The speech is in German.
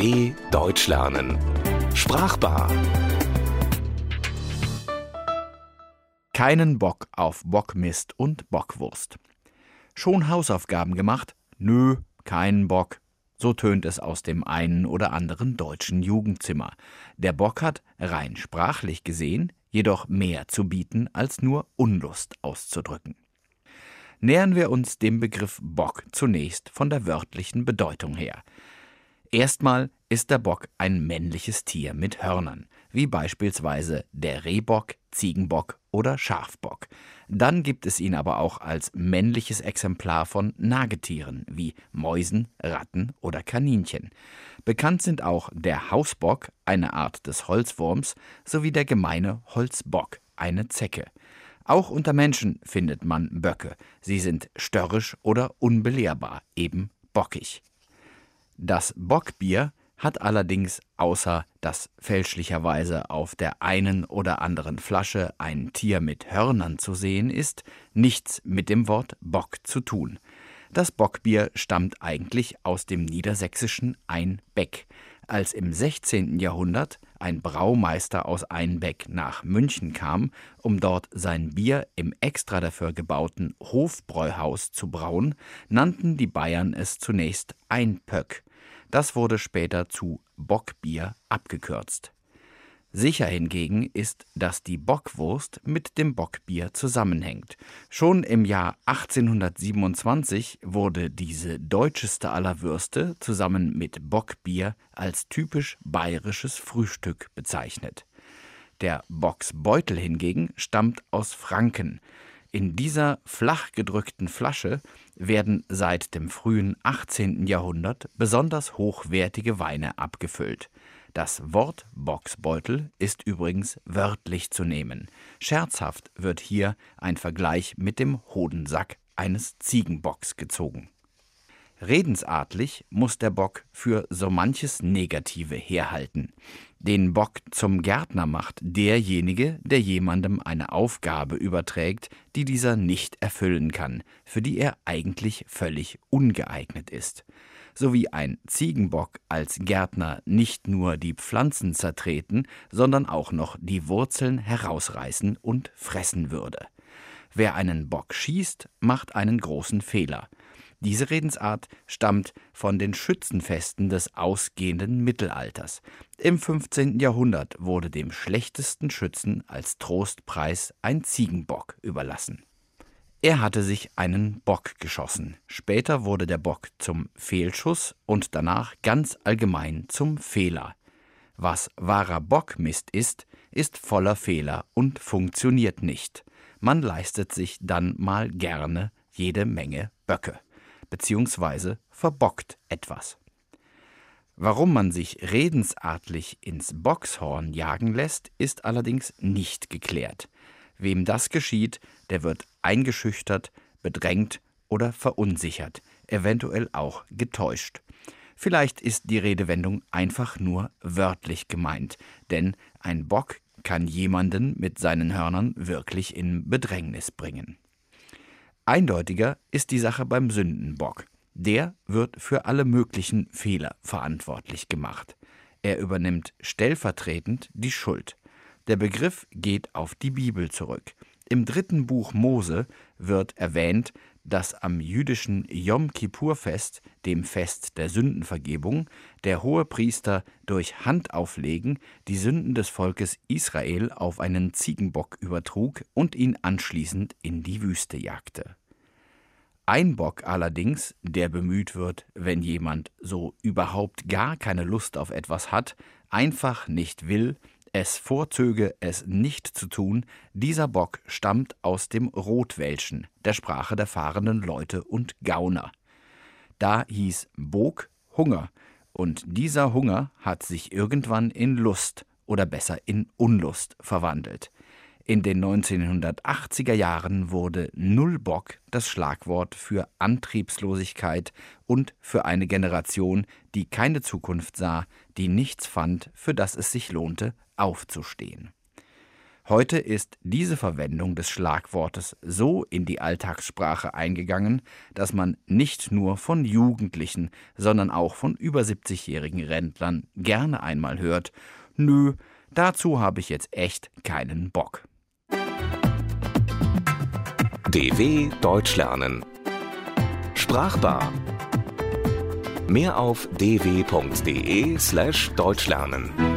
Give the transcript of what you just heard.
DW Deutsch lernen. Sprachbar. Keinen Bock auf Bockmist und Bockwurst. Schon Hausaufgaben gemacht? Nö, keinen Bock. So tönt es aus dem einen oder anderen deutschen Jugendzimmer. Der Bock hat, rein sprachlich gesehen, jedoch mehr zu bieten, als nur Unlust auszudrücken. Nähern wir uns dem Begriff Bock zunächst von der wörtlichen Bedeutung her. Erstmal ist der Bock ein männliches Tier mit Hörnern, wie beispielsweise der Rehbock, Ziegenbock oder Schafbock. Dann gibt es ihn aber auch als männliches Exemplar von Nagetieren wie Mäusen, Ratten oder Kaninchen. Bekannt sind auch der Hausbock, eine Art des Holzwurms, sowie der gemeine Holzbock, eine Zecke. Auch unter Menschen findet man Böcke. Sie sind störrisch oder unbelehrbar, eben bockig. Das Bockbier hat allerdings, außer dass fälschlicherweise auf der einen oder anderen Flasche ein Tier mit Hörnern zu sehen ist, nichts mit dem Wort Bock zu tun. Das Bockbier stammt eigentlich aus dem niedersächsischen Einbeck. Als im 16. Jahrhundert ein Braumeister aus Einbeck nach München kam, um dort sein Bier im extra dafür gebauten Hofbräuhaus zu brauen, nannten die Bayern es zunächst Einpöck. Das wurde später zu Bockbier abgekürzt. Sicher hingegen ist, dass die Bockwurst mit dem Bockbier zusammenhängt. Schon im Jahr 1827 wurde diese deutscheste aller Würste zusammen mit Bockbier als typisch bayerisches Frühstück bezeichnet. Der Bocksbeutel hingegen stammt aus Franken. In dieser flach gedrückten Flasche werden seit dem frühen 18. Jahrhundert besonders hochwertige Weine abgefüllt. Das Wort Bocksbeutel ist übrigens wörtlich zu nehmen. Scherzhaft wird hier ein Vergleich mit dem Hodensack eines Ziegenbocks gezogen. Redensartlich muss der Bock für so manches Negative herhalten. Den Bock zum Gärtner macht derjenige, der jemandem eine Aufgabe überträgt, die dieser nicht erfüllen kann, für die er eigentlich völlig ungeeignet ist. So wie ein Ziegenbock als Gärtner nicht nur die Pflanzen zertreten, sondern auch noch die Wurzeln herausreißen und fressen würde. Wer einen Bock schießt, macht einen großen Fehler. Diese Redensart stammt von den Schützenfesten des ausgehenden Mittelalters. Im 15. Jahrhundert wurde dem schlechtesten Schützen als Trostpreis ein Ziegenbock überlassen. Er hatte sich einen Bock geschossen. Später wurde der Bock zum Fehlschuss und danach ganz allgemein zum Fehler. Was wahrer Bockmist ist, ist voller Fehler und funktioniert nicht. Man leistet sich dann mal gerne jede Menge Böcke bzw. verbockt etwas. Warum man sich redensartlich ins Boxhorn jagen lässt, ist allerdings nicht geklärt. Wem das geschieht, der wird eingeschüchtert, bedrängt oder verunsichert, eventuell auch getäuscht. Vielleicht ist die Redewendung einfach nur wörtlich gemeint, denn ein Bock kann jemanden mit seinen Hörnern wirklich in Bedrängnis bringen. Eindeutiger ist die Sache beim Sündenbock. Der wird für alle möglichen Fehler verantwortlich gemacht. Er übernimmt stellvertretend die Schuld. Der Begriff geht auf die Bibel zurück. Im dritten Buch Mose wird erwähnt, dass am jüdischen Yom Kippur-Fest, dem Fest der Sündenvergebung, der Hohepriester durch Handauflegen die Sünden des Volkes Israel auf einen Ziegenbock übertrug und ihn anschließend in die Wüste jagte. Ein Bock allerdings, der bemüht wird, wenn jemand so überhaupt gar keine Lust auf etwas hat, einfach nicht will, es vorzöge, es nicht zu tun, dieser Bock stammt aus dem Rotwelschen, der Sprache der fahrenden Leute und Gauner. Da hieß Bog Hunger, und dieser Hunger hat sich irgendwann in Lust oder besser in Unlust verwandelt. In den 1980er Jahren wurde Nullbock das Schlagwort für Antriebslosigkeit und für eine Generation, die keine Zukunft sah, die nichts fand, für das es sich lohnte, aufzustehen. Heute ist diese Verwendung des Schlagwortes so in die Alltagssprache eingegangen, dass man nicht nur von Jugendlichen, sondern auch von über 70-jährigen Rentnern gerne einmal hört, nö, dazu habe ich jetzt echt keinen Bock. DW Deutsch lernen. Sprachbar. Mehr auf dw.de slash Deutschlernen.